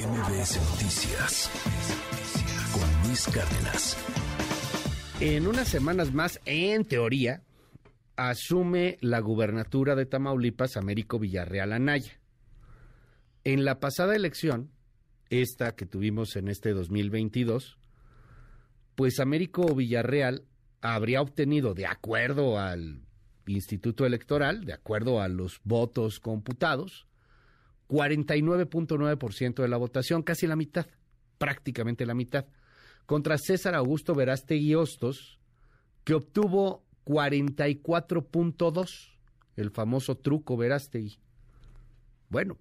MBS Noticias con Luis Cárdenas. En unas semanas más, en teoría, asume la gubernatura de Tamaulipas Américo Villarreal Anaya. En la pasada elección, esta que tuvimos en este 2022, pues Américo Villarreal habría obtenido, de acuerdo al Instituto Electoral, de acuerdo a los votos computados, 49.9% de la votación, casi la mitad, prácticamente la mitad, contra César Augusto Verástegui Hostos, que obtuvo 44.2, el famoso truco Verástegui. Bueno,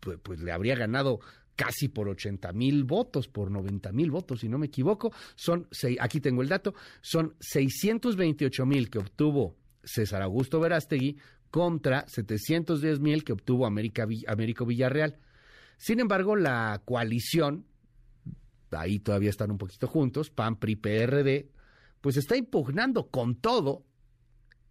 pues, pues, le habría ganado casi por 80 mil votos, por 90 mil votos, si no me equivoco. Son, aquí tengo el dato, son 628 mil que obtuvo César Augusto Verástegui contra 710 mil que obtuvo América, Américo Villarreal. Sin embargo, la coalición, ahí todavía están un poquito juntos, PAN, PRI, PRD, pues está impugnando con todo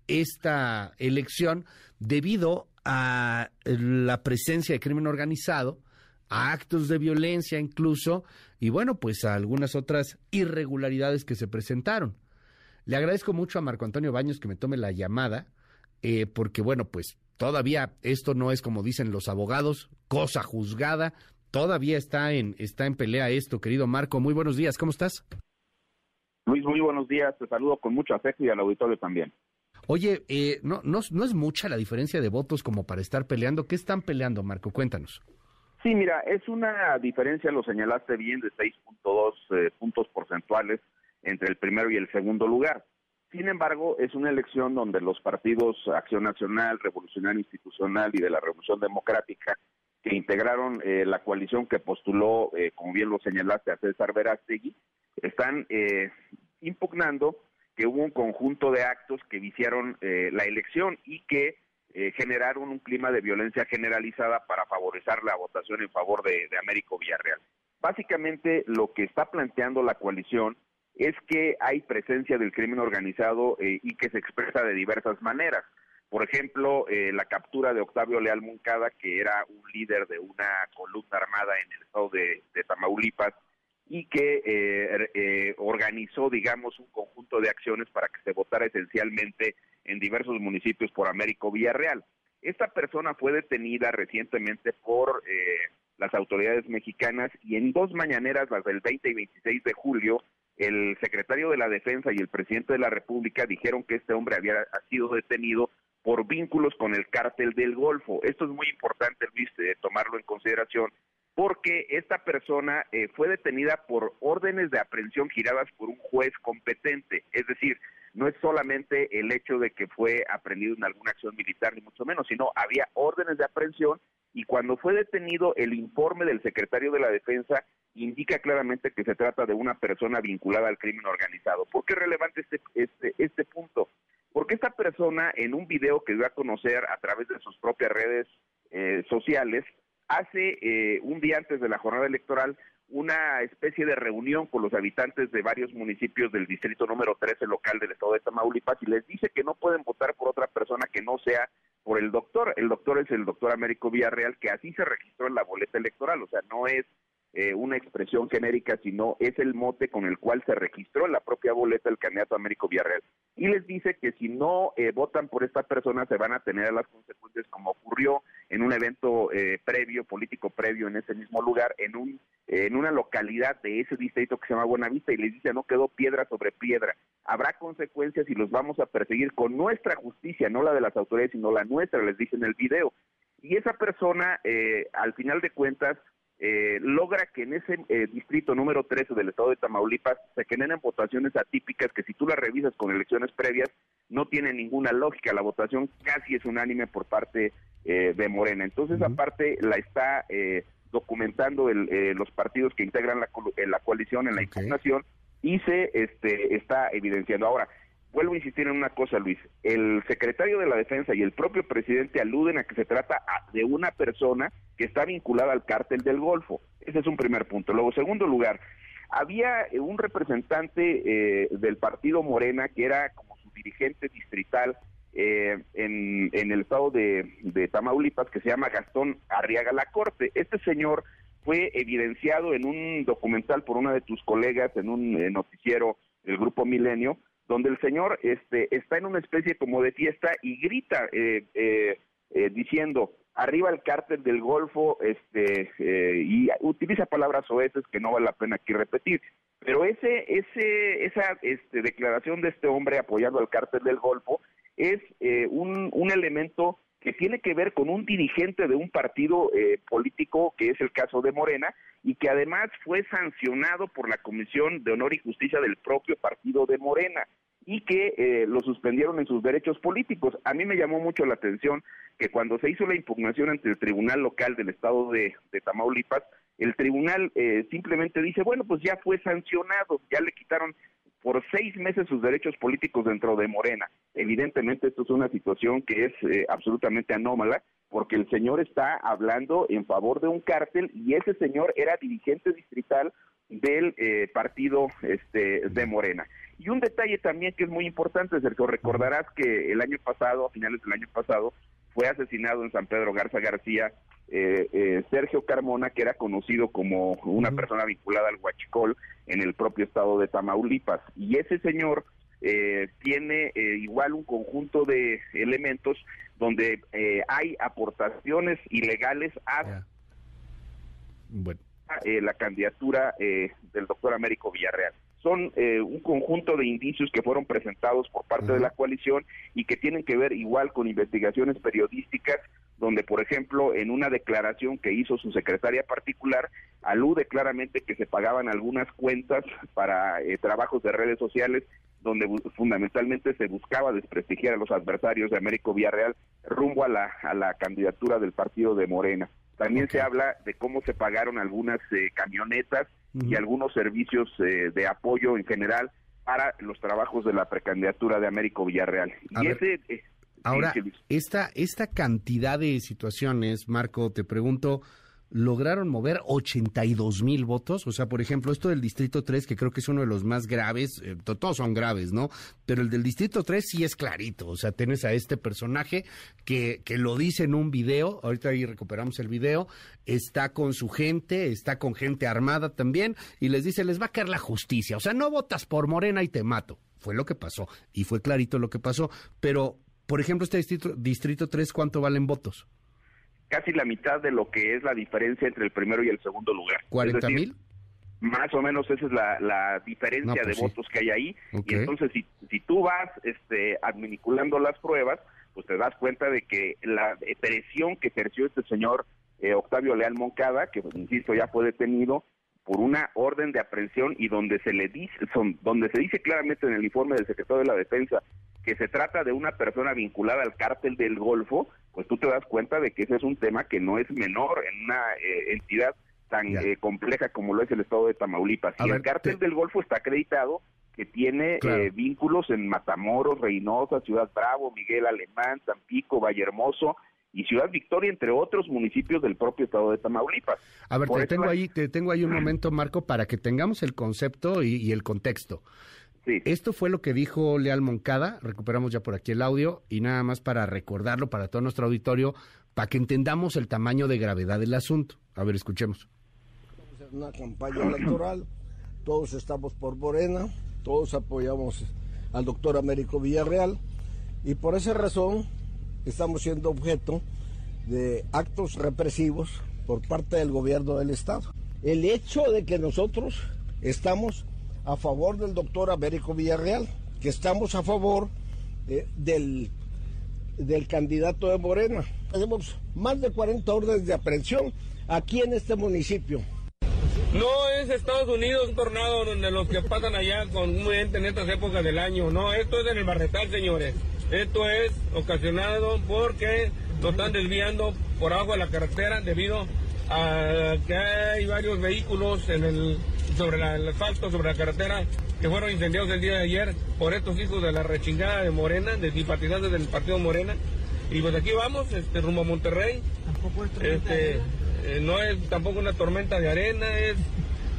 esta elección debido a la presencia de crimen organizado, a actos de violencia incluso, y bueno, pues a algunas otras irregularidades que se presentaron. Le agradezco mucho a Marco Antonio Baños que me tome la llamada, eh, porque bueno, pues todavía esto no es como dicen los abogados, cosa juzgada, todavía está en, está en pelea esto, querido Marco. Muy buenos días, ¿cómo estás? Luis, muy buenos días, te saludo con mucho afecto y al auditorio también. Oye, eh, no, no, no es mucha la diferencia de votos como para estar peleando. ¿Qué están peleando, Marco? Cuéntanos. Sí, mira, es una diferencia, lo señalaste bien, de 6.2 eh, puntos porcentuales entre el primero y el segundo lugar. Sin embargo, es una elección donde los partidos Acción Nacional, Revolucionario Institucional y de la Revolución Democrática, que integraron eh, la coalición que postuló, eh, como bien lo señalaste, a César Verástegui, están eh, impugnando que hubo un conjunto de actos que viciaron la elección y que generaron un clima de violencia generalizada para favorecer la votación en favor de Américo Villarreal. Básicamente lo que está planteando la coalición es que hay presencia del crimen organizado eh, y que se expresa de diversas maneras. Por ejemplo, eh, la captura de Octavio Leal Moncada, que era un líder de una columna armada en el estado de, Tamaulipas y que eh, organizó, digamos, un conjunto de acciones para que se votara esencialmente en diversos municipios por Américo Villarreal. Esta persona fue detenida recientemente por las autoridades mexicanas y en dos mañaneras, las del 20 y 26 de julio, el secretario de la Defensa y el presidente de la República dijeron que este hombre había sido detenido por vínculos con el cártel del Golfo. Esto es muy importante, Luis, tomarlo en consideración, porque esta persona eh, fue detenida por órdenes de aprehensión giradas por un juez competente. Es decir, no es solamente el hecho de que fue aprendido en alguna acción militar, ni mucho menos, sino había órdenes de aprehensión y cuando fue detenido el informe del secretario de la Defensa indica claramente que se trata de una persona vinculada al crimen organizado. ¿Por qué es relevante este, este, este punto? Porque esta persona en un video que dio a conocer a través de sus propias redes eh, sociales, hace eh, un día antes de la jornada electoral una especie de reunión con los habitantes de varios municipios del distrito número 13 local del estado de Tamaulipas y les dice que no pueden votar por otra persona que no sea por el doctor. El doctor es el doctor Américo Villarreal, que así se registró en la boleta electoral, o sea, no es eh, una expresión genérica, sino es el mote con el cual se registró en la propia boleta el candidato Américo Villarreal. Y les dice que si no eh, votan por esta persona se van a tener las consecuencias como ocurrió en un evento eh, previo, político previo en ese mismo lugar, en, un, en una localidad de ese distrito que se llama Buenavista y les dice no quedó piedra sobre piedra. Habrá consecuencias y los vamos a perseguir con nuestra justicia, no la de las autoridades, sino la nuestra, les dice en el video. Y esa persona, al final de cuentas, eh, logra que en ese eh, distrito número 13 del estado de Tamaulipas se generen votaciones atípicas que si tú las revisas con elecciones previas no tiene ninguna lógica. La votación casi es unánime por parte eh, de Morena. Entonces, aparte, la está documentando los partidos que integran la, la coalición en la impugnación y se este, está evidenciando. Ahora, vuelvo a insistir en una cosa, Luis. El secretario de la Defensa y el propio presidente aluden a que se trata de una persona que está vinculada al cártel del Golfo. Ese es un primer punto. Luego, segundo lugar, había eh, un representante eh, del partido Morena que era como su dirigente distrital eh, en, el estado de, Tamaulipas que se llama Gastón Arriaga La Corte. Este señor fue evidenciado en un documental por una de tus colegas en un eh, noticiero del grupo Milenio, donde el señor este, está en una especie como de fiesta y grita eh, eh, diciendo arriba el cártel del Golfo este, y utiliza palabras oeces que no vale la pena aquí repetir. Pero ese, ese, esa este, declaración de este hombre apoyando al cártel del Golfo es un, un elemento que tiene que ver con un dirigente de un partido eh, político, que es el caso de Morena, y que además fue sancionado por la Comisión de Honor y Justicia del propio partido de Morena y que eh, lo suspendieron en sus derechos políticos. A mí me llamó mucho la atención que cuando se hizo la impugnación ante el Tribunal Local del Estado de, Tamaulipas, el tribunal eh, simplemente dice, bueno, pues ya fue sancionado, ya le quitaron por seis meses sus derechos políticos dentro de Morena. Evidentemente esto es una situación que es eh, absolutamente anómala porque el señor está hablando en favor de un cártel y ese señor era dirigente distrital del eh, partido este, de Morena. Y un detalle también que es muy importante, Sergio, recordarás que el año pasado, a finales del año pasado, fue asesinado en San Pedro Garza García eh, eh, Sergio Carmona, que era conocido como una persona vinculada al Huachicol en el propio estado de Tamaulipas. Y ese señor eh, tiene igual un conjunto de elementos donde hay aportaciones ilegales a la candidatura del doctor Américo Villarreal son eh, un conjunto de indicios que fueron presentados por parte de la coalición y que tienen que ver igual con investigaciones periodísticas donde, por ejemplo, en una declaración que hizo su secretaria particular, alude claramente que se pagaban algunas cuentas para eh, trabajos de redes sociales donde fundamentalmente se buscaba desprestigiar a los adversarios de Américo Villarreal rumbo a la, a la candidatura del partido de Morena. También se habla de cómo se pagaron algunas eh, camionetas y algunos servicios eh, de apoyo en general para los trabajos de la precandidatura de Américo Villarreal. y ese, eh, ahora, esta, esta cantidad de situaciones, Marco, te pregunto, lograron mover 82 mil votos. O sea, por ejemplo, esto del Distrito 3, que creo que es uno de los más graves, eh, todos son graves, ¿no? Pero el del Distrito 3 sí es clarito. O sea, tienes a este personaje que, que lo dice en un video, ahorita ahí recuperamos el video, está con su gente, está con gente armada también, y les dice, les va a caer la justicia. O sea, no votas por Morena y te mato. Fue lo que pasó, y fue clarito lo que pasó. Pero, por ejemplo, este Distrito, distrito 3, ¿cuánto valen votos? Casi la mitad de lo que es la diferencia entre el primero y el segundo lugar. ¿40 mil? Más o menos esa es la, diferencia de pues votos que hay ahí. Y entonces, si, si tú vas este, administrando las pruebas, pues te das cuenta de que la presión que ejerció este señor eh, Octavio Leal Moncada, que pues, insisto ya fue detenido por una orden de aprehensión y donde se le dice, son, donde se dice claramente en el informe del secretario de la Defensa que se trata de una persona vinculada al cártel del Golfo, pues tú te das cuenta de que ese es un tema que no es menor en una eh, entidad tan eh, compleja como lo es el estado de Tamaulipas. y el cártel del Golfo está acreditado que tiene eh, vínculos en Matamoros, Reynosa, Ciudad Bravo, Miguel Alemán, Tampico, Vallehermoso y Ciudad Victoria, entre otros municipios del propio estado de Tamaulipas. A ver, te tengo, ahí, te tengo ahí un momento, Marco, para que tengamos el concepto y el contexto. Esto fue lo que dijo Leal Moncada, recuperamos ya por aquí el audio, y nada más para recordarlo para todo nuestro auditorio, para que entendamos el tamaño de gravedad del asunto. A ver, escuchemos. Es una campaña electoral, todos estamos por Morena, todos apoyamos al doctor Américo Villarreal, y por esa razón estamos siendo objeto de actos represivos por parte del gobierno del Estado. El hecho de que nosotros estamos a favor del doctor Américo Villarreal, que estamos a favor eh, del, del candidato de Morena. Tenemos más de 40 órdenes de aprehensión aquí en este municipio. No es Estados Unidos un tornado donde los que pasan allá con gente en estas épocas del año. No, esto es en el Barretal, señores. Esto es ocasionado porque nos están desviando por abajo de la carretera debido a que hay varios vehículos en el sobre el asfalto, sobre la carretera, que fueron incendiados el día de ayer por estos hijos de la rechingada de Morena, de simpatizantes del partido Morena. Y pues aquí vamos, este, rumbo a Monterrey. Tampoco es este, eh, no es tampoco una tormenta de arena, es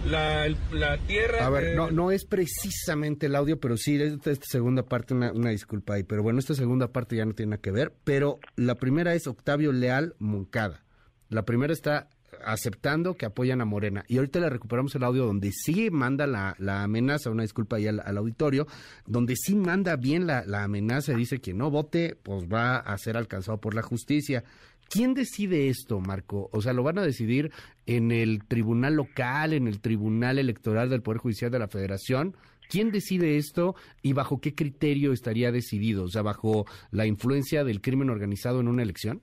la, la, tierra. A ver, no, no es precisamente el audio, pero sí, esta, esta segunda parte, una, una, disculpa ahí, pero bueno, esta segunda parte ya no tiene nada que ver, pero la primera es Octavio Leal Moncada. La primera está aceptando que apoyan a Morena. Y ahorita le recuperamos el audio donde sí manda la, la amenaza, una disculpa ahí al, auditorio, donde sí manda bien la, la amenaza y dice que no vote, pues va a ser alcanzado por la justicia. ¿Quién decide esto, Marco? O sea, ¿lo van a decidir en el tribunal local, en el tribunal electoral del Poder Judicial de la Federación? ¿Quién decide esto y bajo qué criterio estaría decidido? O sea, bajo la influencia del crimen organizado en una elección?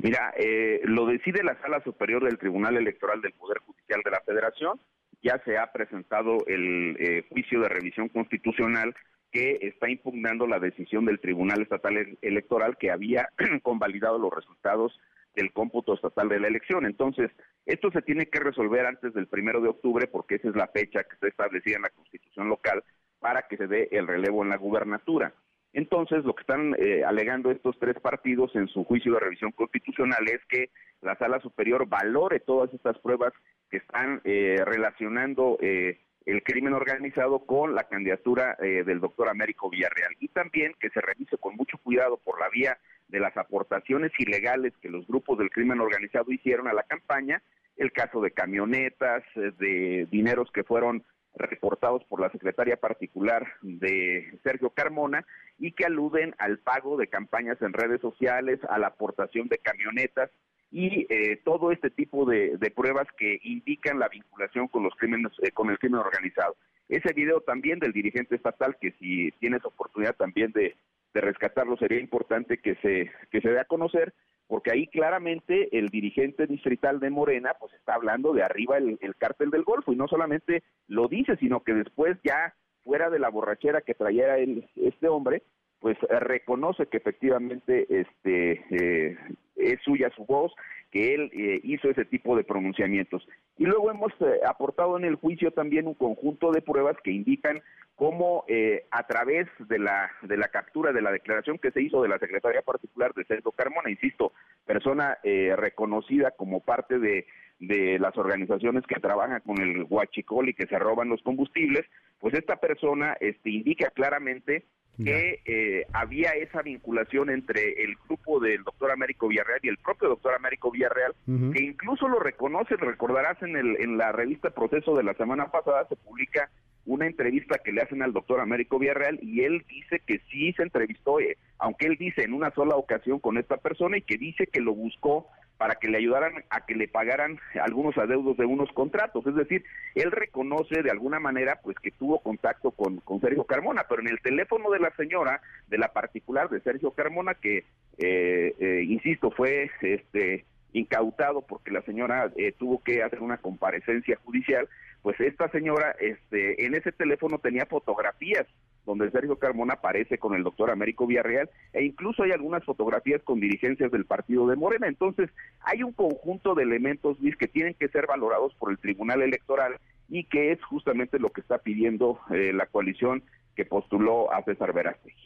Mira, eh, lo decide la Sala Superior del Tribunal Electoral del Poder Judicial de la Federación. Ya se ha presentado el eh, juicio de revisión constitucional que está impugnando la decisión del Tribunal Estatal Electoral que había convalidado los resultados del cómputo estatal de la elección. Entonces, esto se tiene que resolver antes del primero de octubre porque esa es la fecha que está establecida en la Constitución local para que se dé el relevo en la gubernatura. Entonces, lo que están eh, alegando estos tres partidos en su juicio de revisión constitucional es que la Sala Superior valore todas estas pruebas que están eh, relacionando eh, el crimen organizado con la candidatura eh, del doctor Américo Villarreal. Y también que se revise con mucho cuidado por la vía de las aportaciones ilegales que los grupos del crimen organizado hicieron a la campaña, el caso de camionetas, de dineros que fueron reportados por la secretaria particular de Sergio Carmona y que aluden al pago de campañas en redes sociales, a la aportación de camionetas y eh, todo este tipo de, pruebas que indican la vinculación con los crímenes, eh, con el crimen organizado. Ese video también del dirigente estatal, que si tienes oportunidad también de, rescatarlo, sería importante que se, que se dé a conocer, porque ahí claramente el dirigente distrital de Morena, pues está hablando de arriba el, el cártel del Golfo, y no solamente lo dice, sino que después ya fuera de la borrachera que traía este hombre, pues reconoce que efectivamente este eh, es suya su voz, que él eh, hizo ese tipo de pronunciamientos. Y luego hemos eh, aportado en el juicio también un conjunto de pruebas que indican cómo a través de la de la captura de la declaración que se hizo de la secretaria particular de Sergio Carmona, insisto, persona reconocida como parte de de las organizaciones que trabajan con el huachicol y que se roban los combustibles, pues esta persona este, indica claramente que eh, había esa vinculación entre el grupo del doctor Américo Villarreal y el propio doctor Américo Villarreal, que incluso lo reconoce, recordarás en, el, en la revista Proceso de la semana pasada, se publica una entrevista que le hacen al doctor Américo Villarreal y él dice que sí se entrevistó, eh, aunque él dice en una sola ocasión con esta persona y que dice que lo buscó para que le ayudaran a que le pagaran algunos adeudos de unos contratos. Es decir, él reconoce de alguna manera pues que tuvo contacto con, con Sergio Carmona, pero en el teléfono de la señora, de la particular de Sergio Carmona, que, eh, eh, insisto, fue este incautado porque la señora eh, tuvo que hacer una comparecencia judicial, pues esta señora este, en ese teléfono tenía fotografías donde Sergio Carmona aparece con el doctor Américo Villarreal e incluso hay algunas fotografías con dirigencias del partido de Morena. Entonces, hay un conjunto de elementos, Luis, que tienen que ser valorados por el Tribunal Electoral y que es justamente lo que está pidiendo eh, la coalición que postuló a César Verástegui.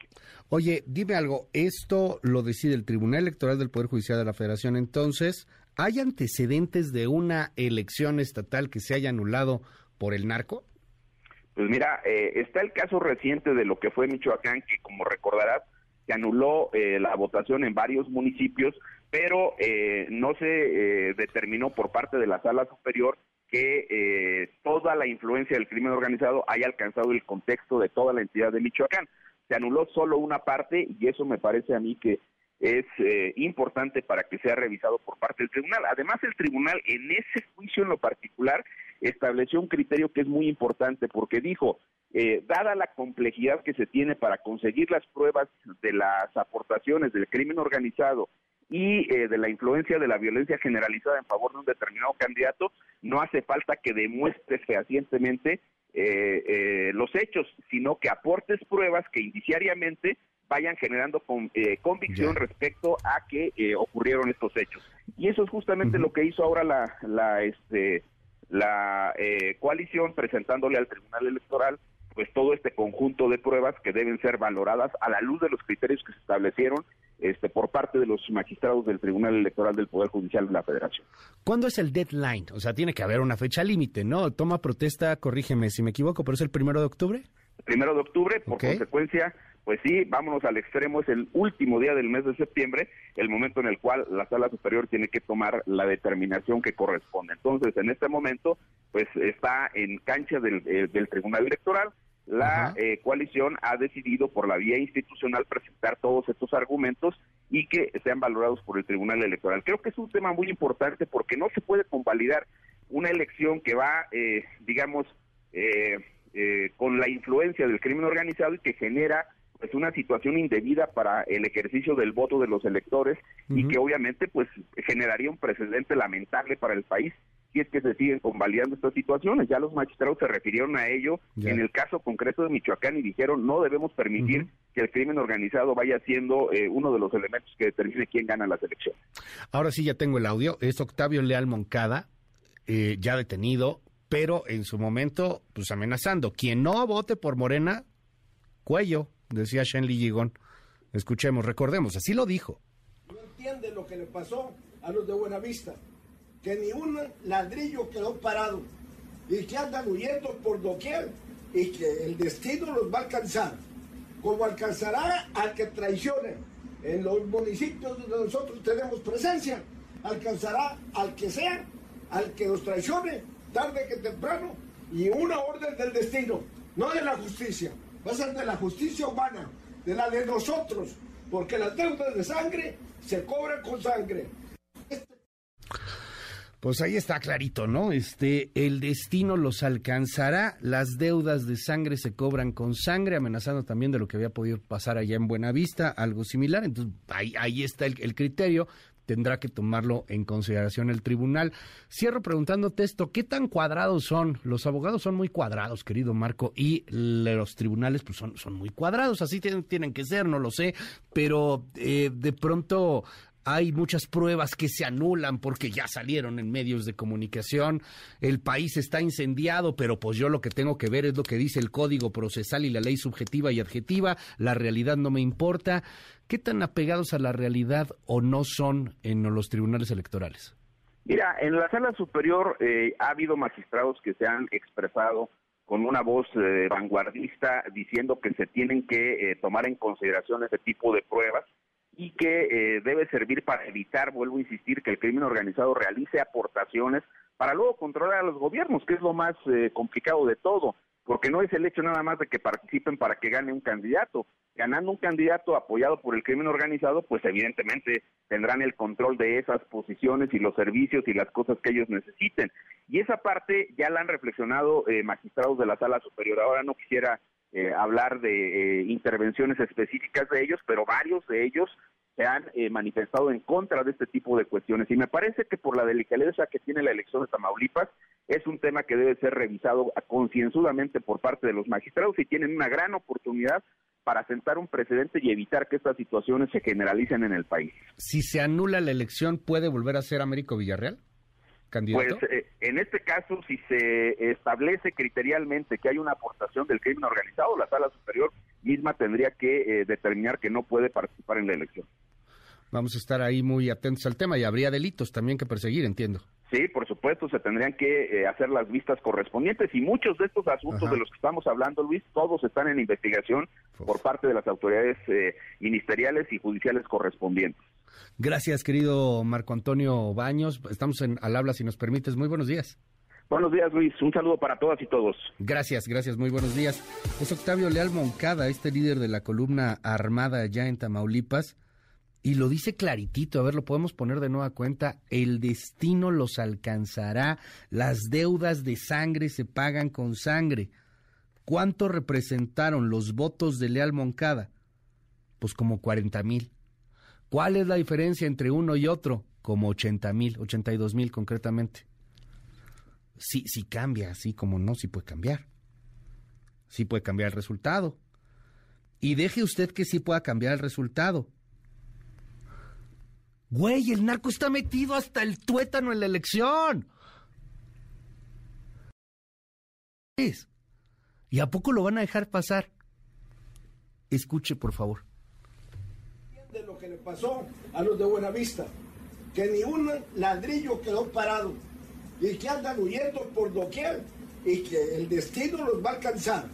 Oye, dime algo, esto lo decide el Tribunal Electoral del Poder Judicial de la Federación, entonces, ¿hay antecedentes de una elección estatal que se haya anulado por el narco? Pues mira, eh, está el caso reciente de lo que fue Michoacán, que como recordarás, se anuló eh, la votación en varios municipios, pero eh, no se determinó por parte de la sala superior que toda la influencia del crimen organizado haya alcanzado el contexto de toda la entidad de Michoacán. Se anuló solo una parte y eso me parece a mí que es importante para que sea revisado por parte del tribunal. Además, el tribunal en ese juicio en lo particular estableció un criterio que es muy importante porque dijo, eh, dada la complejidad que se tiene para conseguir las pruebas de las aportaciones del crimen organizado y eh, de la influencia de la violencia generalizada en favor de un determinado candidato, no hace falta que demuestres fehacientemente eh, los hechos, sino que aportes pruebas que indiciariamente vayan generando con, convicción respecto a que ocurrieron estos hechos. Y eso es justamente lo que hizo ahora la, la, este, la eh, coalición presentándole al Tribunal Electoral pues todo este conjunto de pruebas que deben ser valoradas a la luz de los criterios que se establecieron este, por parte de los magistrados del Tribunal Electoral del Poder Judicial de la Federación. ¿Cuándo es el deadline? O sea, tiene que haber una fecha límite, ¿no? Toma protesta, corrígeme si me equivoco, pero es el primero de octubre. Primero de octubre, por consecuencia, pues sí, vámonos al extremo, es el último día del mes de septiembre, el momento en el cual la sala superior tiene que tomar la determinación que corresponde. Entonces, en este momento, pues está en cancha del, eh, Tribunal Electoral, la eh, coalición ha decidido por la vía institucional presentar todos estos argumentos y que sean valorados por el Tribunal Electoral. Creo que es un tema muy importante porque no se puede convalidar una elección que va, eh, digamos, eh, eh, con la influencia del crimen organizado y que genera pues una situación indebida para el ejercicio del voto de los electores y que obviamente pues generaría un precedente lamentable para el país si es que se siguen convalidando estas situaciones. Ya los magistrados se refirieron a ello en el caso concreto de Michoacán y dijeron no debemos permitir que el crimen organizado vaya siendo eh, uno de los elementos que determine quién gana las elecciones. Ahora sí ya tengo el audio. Es Octavio Leal Moncada, eh, ya detenido, pero en su momento, pues amenazando. Quien no vote por Morena, cuello, decía Shenli Gigón. Escuchemos, recordemos, así lo dijo. No entiende lo que le pasó a los de Buenavista, que ni un ladrillo quedó parado y que andan huyendo por doquier y que el destino los va a alcanzar, como alcanzará al que traicione en los municipios donde nosotros tenemos presencia, alcanzará al que sea, al que nos traicione tarde que temprano, y una orden del destino, no de la justicia, va a ser de la justicia humana, de la de nosotros, porque las deudas de sangre se cobran con sangre. Pues ahí está clarito, ¿no? Este, el destino los alcanzará, las deudas de sangre se cobran con sangre, amenazando también de lo que había podido pasar allá en Buenavista, algo similar. Entonces, ahí, ahí está el criterio tendrá que tomarlo en consideración el tribunal. Cierro preguntándote esto, ¿qué tan cuadrados son? Los abogados son muy cuadrados, querido Marco, y los tribunales pues son, son muy cuadrados, así tienen, que ser, no lo sé, pero eh, de pronto hay muchas pruebas que se anulan porque ya salieron en medios de comunicación, el país está incendiado, pero pues yo lo que tengo que ver es lo que dice el código procesal y la ley subjetiva y adjetiva, la realidad no me importa. ¿Qué tan apegados a la realidad o no son en los tribunales electorales? Mira, en la sala superior eh, ha habido magistrados que se han expresado con una voz eh, vanguardista diciendo que se tienen que eh, tomar en consideración ese tipo de pruebas y que eh, debe servir para evitar, vuelvo a insistir, que el crimen organizado realice aportaciones para luego controlar a los gobiernos, que es lo más eh, complicado de todo, porque no es el hecho nada más de que participen para que gane un candidato. Ganando un candidato apoyado por el crimen organizado, pues evidentemente tendrán el control de esas posiciones y los servicios y las cosas que ellos necesiten. Y esa parte ya la han reflexionado eh, magistrados de la sala superior. Ahora no quisiera eh, hablar de eh, intervenciones específicas de ellos, pero varios de ellos se han eh, manifestado en contra de este tipo de cuestiones. Y me parece que por la delicadeza que tiene la elección de Tamaulipas, es un tema que debe ser revisado concienzudamente por parte de los magistrados y tienen una gran oportunidad para sentar un precedente y evitar que estas situaciones se generalicen en el país. Si se anula la elección, ¿puede volver a ser Américo Villarreal? Pues eh, en este caso, si se establece criterialmente que hay una aportación del crimen organizado, la sala superior misma tendría que eh, determinar que no puede participar en la elección. Vamos a estar ahí muy atentos al tema y habría delitos también que perseguir, entiendo. Sí, por supuesto, se tendrían que eh, hacer las vistas correspondientes y muchos de estos asuntos de los que estamos hablando, Luis, todos están en investigación por parte de las autoridades ministeriales y judiciales correspondientes. Gracias, querido Marco Antonio Baños. Estamos en, al habla, si nos permites. Muy buenos días. Buenos días, Luis. Un saludo para todas y todos. Gracias, gracias. Muy buenos días. Es Octavio Leal Moncada, este líder de la columna armada allá en Tamaulipas. Y lo dice claritito, a ver, lo podemos poner de nueva cuenta, el destino los alcanzará, las deudas de sangre se pagan con sangre. ¿Cuánto representaron los votos de Leal Moncada? Pues como 40 mil. ¿Cuál es la diferencia entre uno y otro? Como 80 mil, 82 mil concretamente. Sí, sí cambia, así como no, sí puede cambiar. Sí puede cambiar el resultado. Y deje usted que sí pueda cambiar el resultado. Güey, el narco está metido hasta el tuétano en la elección. ¿Y a poco lo van a dejar pasar? Escuche, por favor de lo que le pasó a los de Buenavista, que ni un ladrillo quedó parado y que andan huyendo por doquier y que el destino los va a alcanzar,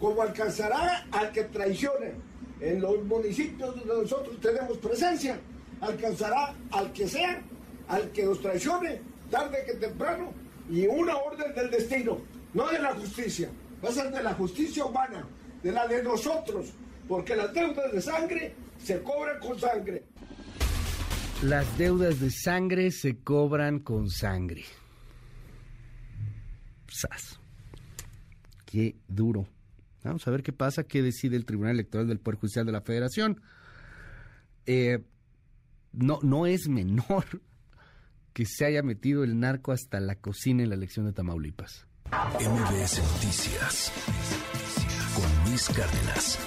como alcanzará al que traicione. En los municipios donde nosotros tenemos presencia, alcanzará al que sea, al que nos traicione, tarde que temprano, y una orden del destino, no de la justicia, va a ser de la justicia humana, de la de nosotros, porque las deudas de sangre se cobran con sangre. Las deudas de sangre se cobran con sangre. Sas. Qué duro. Vamos a ver qué pasa, qué decide el Tribunal Electoral del Poder Judicial de la Federación. Eh, no, no es menor que se haya metido el narco hasta la cocina en la elección de Tamaulipas. MBS Noticias con Luis Cárdenas.